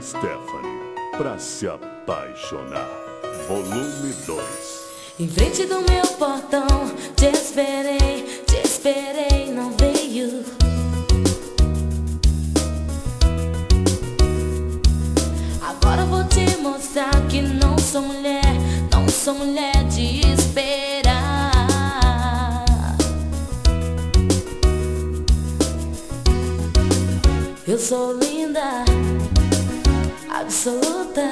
Stephanie, pra se apaixonar. Volume 2. Em frente do meu portão, te esperei, te esperei, não veio. Agora vou te mostrar que não sou mulher, não sou mulher de esperar. Eu sou linda absoluta.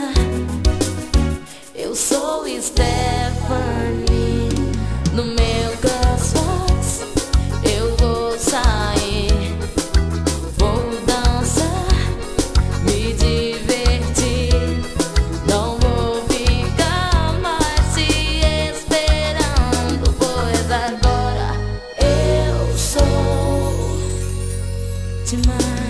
Eu sou Stephanie no meu crossbox. Eu vou sair, vou dançar, me divertir. Não vou ficar mais te esperando, pois agora eu sou demais.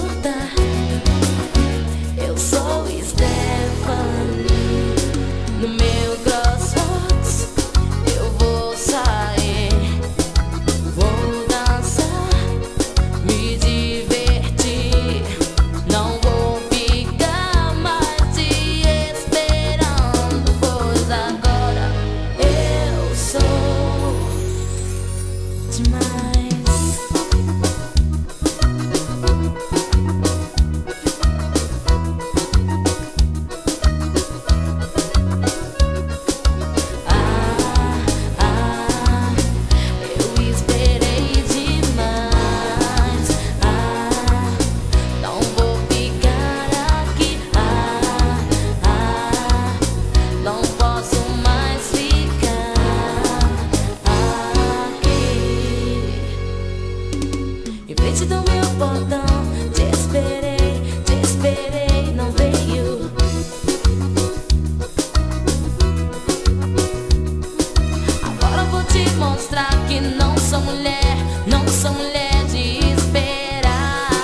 mostrar que não sou mulher, não sou mulher de esperar.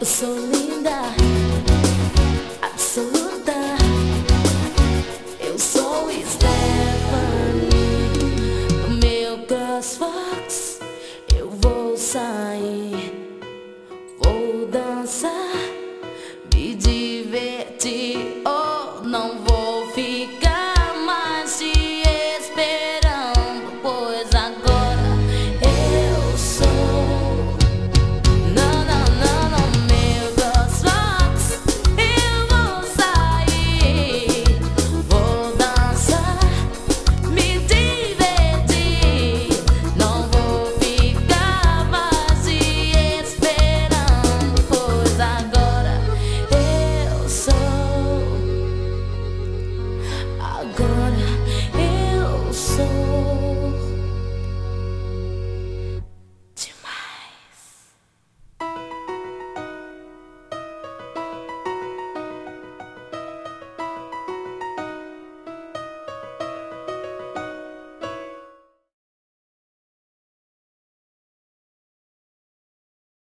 Eu sou linda, absoluta. Eu sou Stephanie, meu Crossfox. Eu vou sair, vou dançar.